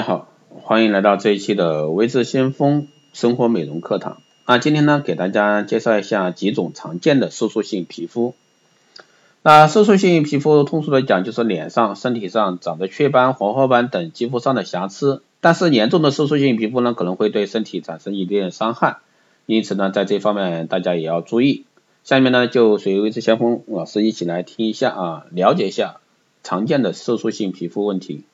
大家好，欢迎来到这一期的微智先锋生活美容课堂。那今天呢，给大家介绍一下几种常见的色素性皮肤。那色素性皮肤，通俗的讲，就是脸上、身体上长着雀斑、黄褐斑等肌肤上的瑕疵。但是严重的色素性皮肤呢，可能会对身体产生一定的伤害，因此呢，在这方面大家也要注意。下面呢，就随微智先锋老师一起来听一下啊，了解一下常见的色素性皮肤问题。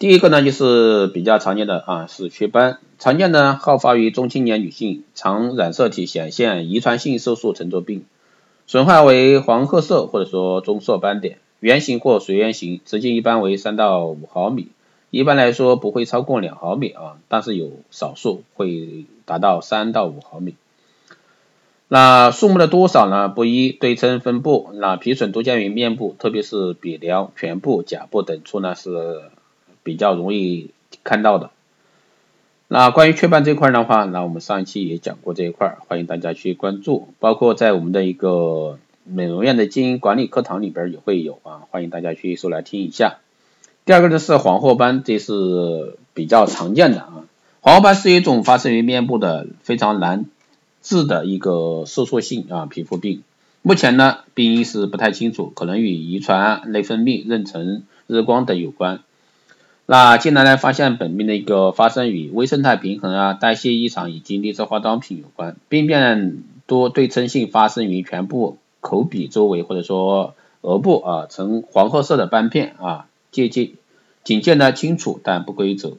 第一个呢，就是比较常见的啊，是雀斑，常见呢好发于中青年女性，常染色体显现遗传性色素沉着病，损坏为黄褐色或者说棕色斑点，圆形或随圆形，直径一般为三到五毫米，一般来说不会超过两毫米啊，但是有少数会达到三到五毫米。那数目的多少呢？不一，对称分布，那皮损多见于面部，特别是鼻梁、颧部、颊部等处呢是。比较容易看到的。那关于雀斑这块的话，那我们上一期也讲过这一块，欢迎大家去关注，包括在我们的一个美容院的经营管理课堂里边也会有啊，欢迎大家去收来听一下。第二个呢是黄褐斑，这是比较常见的啊。黄褐斑是一种发生于面部的非常难治的一个色素性啊皮肤病，目前呢病因是不太清楚，可能与遗传、内分泌、妊娠、日光等有关。那近年来发现本病的一个发生与微生态平衡啊、代谢异常以及劣质化妆品有关，病变多对称性发生于全部口鼻周围或者说额部啊呈黄褐色的斑片啊，界界仅见呢清楚但不规则。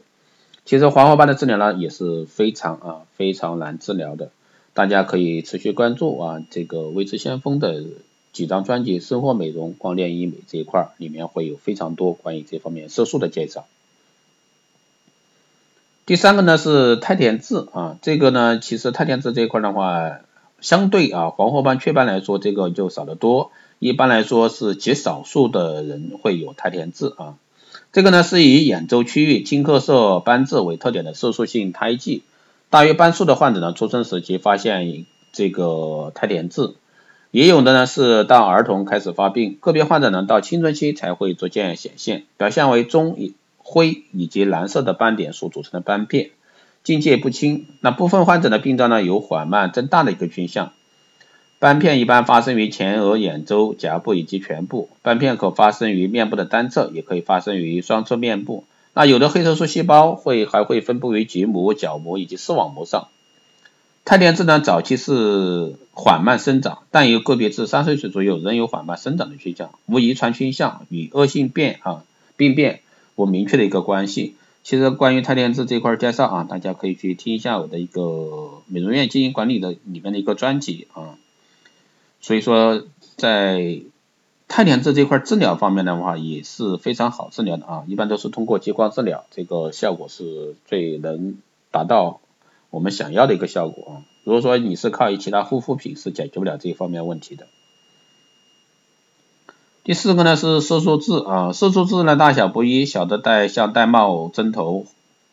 其实黄褐斑的治疗呢也是非常啊非常难治疗的，大家可以持续关注啊这个微知先锋的。几张专辑，生活美容、光电医美这一块里面会有非常多关于这方面色素的介绍。第三个呢是胎田痣啊，这个呢其实肽田痣这一块的话，相对啊黄褐斑、雀斑来说，这个就少得多。一般来说是极少数的人会有胎田痣啊。这个呢是以眼周区域青褐色斑痣为特点的色素性胎记，大约半数的患者呢出生时即发现这个胎田痣。也有的呢是到儿童开始发病，个别患者呢到青春期才会逐渐显现，表现为棕、灰以及蓝色的斑点所组成的斑片，境界不清。那部分患者的病状呢有缓慢增大的一个倾向，斑片一般发生于前额、眼周、颊部以及全部，斑片可发生于面部的单侧，也可以发生于双侧面部。那有的黑色素细胞会还会分布于结膜、角膜以及视网膜上。肽田痣呢，早期是缓慢生长，但有个别至三岁岁左右仍有缓慢生长的倾向，无遗传倾向，与恶性变啊病变我明确的一个关系。其实关于肽田痣这块介绍啊，大家可以去听一下我的一个美容院经营管理的里面的一个专辑啊。所以说，在肽田痣这块治疗方面的话，也是非常好治疗的啊，一般都是通过激光治疗，这个效果是最能达到。我们想要的一个效果啊，如果说你是靠其他护肤品是解决不了这一方面问题的。第四个呢是色素痣啊，色素痣呢大小不一，小的带像玳瑁针头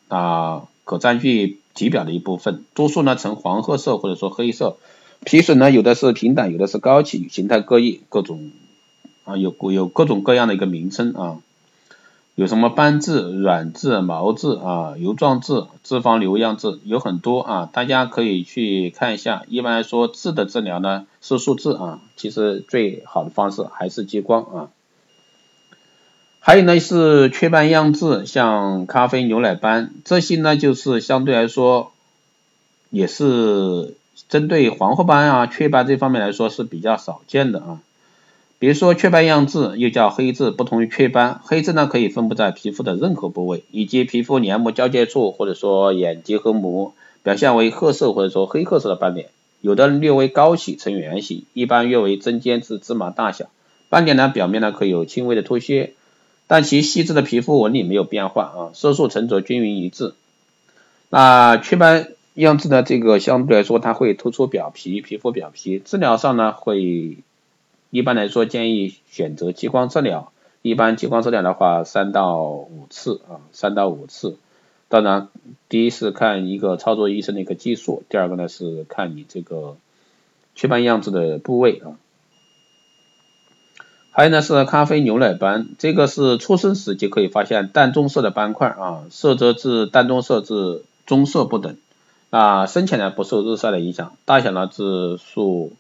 啊，可占据体表的一部分，多数呢呈黄褐色或者说黑色，皮损呢有的是平坦，有的是高起，形态各异，各种啊有有各种各样的一个名称啊。有什么斑痣、软痣、毛痣啊、油状痣、脂肪瘤样痣，有很多啊，大家可以去看一下。一般来说，痣的治疗呢，色素痣啊，其实最好的方式还是激光啊。还有呢是雀斑样痣，像咖啡牛奶斑，这些呢就是相对来说，也是针对黄褐斑啊、雀斑这方面来说是比较少见的啊。比如说雀斑样痣，又叫黑痣，不同于雀斑，黑痣呢可以分布在皮肤的任何部位，以及皮肤黏膜交界处，或者说眼结合膜，表现为褐色或者说黑褐色的斑点，有的略微高起，呈圆形，一般约为针尖至芝麻大小。斑点呢表面呢可有轻微的脱屑，但其细致的皮肤纹理没有变化啊，色素沉着均匀一致。那雀斑样痣呢，这个相对来说它会突出表皮，皮肤表皮，治疗上呢会。一般来说，建议选择激光治疗。一般激光治疗的话，三到五次啊，三到五次。当然，第一是看一个操作医生的一个技术，第二个呢是看你这个雀斑样子的部位啊。还有呢是咖啡牛奶斑，这个是出生时就可以发现淡棕色的斑块啊，色泽至淡棕色至棕色不等，啊，深浅呢不受日晒的影响，大小呢至数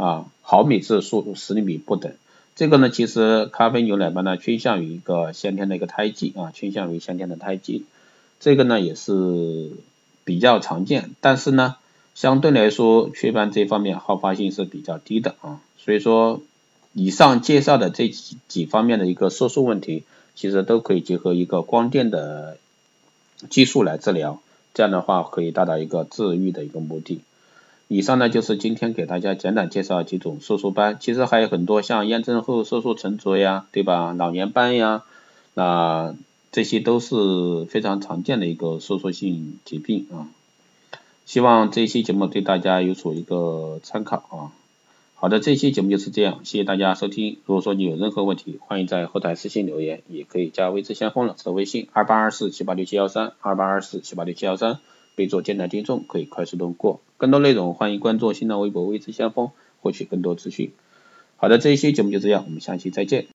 啊毫米至数十厘米不等。这个呢其实咖啡牛奶斑呢倾向于一个先天的一个胎记啊，倾向于先天的胎记，这个呢也是比较常见，但是呢相对来说雀斑这方面好发性是比较低的啊，所以说。以上介绍的这几几方面的一个色素问题，其实都可以结合一个光电的技术来治疗，这样的话可以达到一个治愈的一个目的。以上呢就是今天给大家简短介绍几种色素斑，其实还有很多像炎症后色素沉着呀，对吧？老年斑呀，那这些都是非常常见的一个色素性疾病啊。希望这期节目对大家有所一个参考啊。好的，这期节目就是这样，谢谢大家收听。如果说你有任何问题，欢迎在后台私信留言，也可以加微知先锋老师的微信二八二四七八六七幺三二八二四七八六七幺三，可以做电台听众，可以快速通过。更多内容欢迎关注新浪微博微知先锋，获取更多资讯。好的，这一期节目就这样，我们下期再见。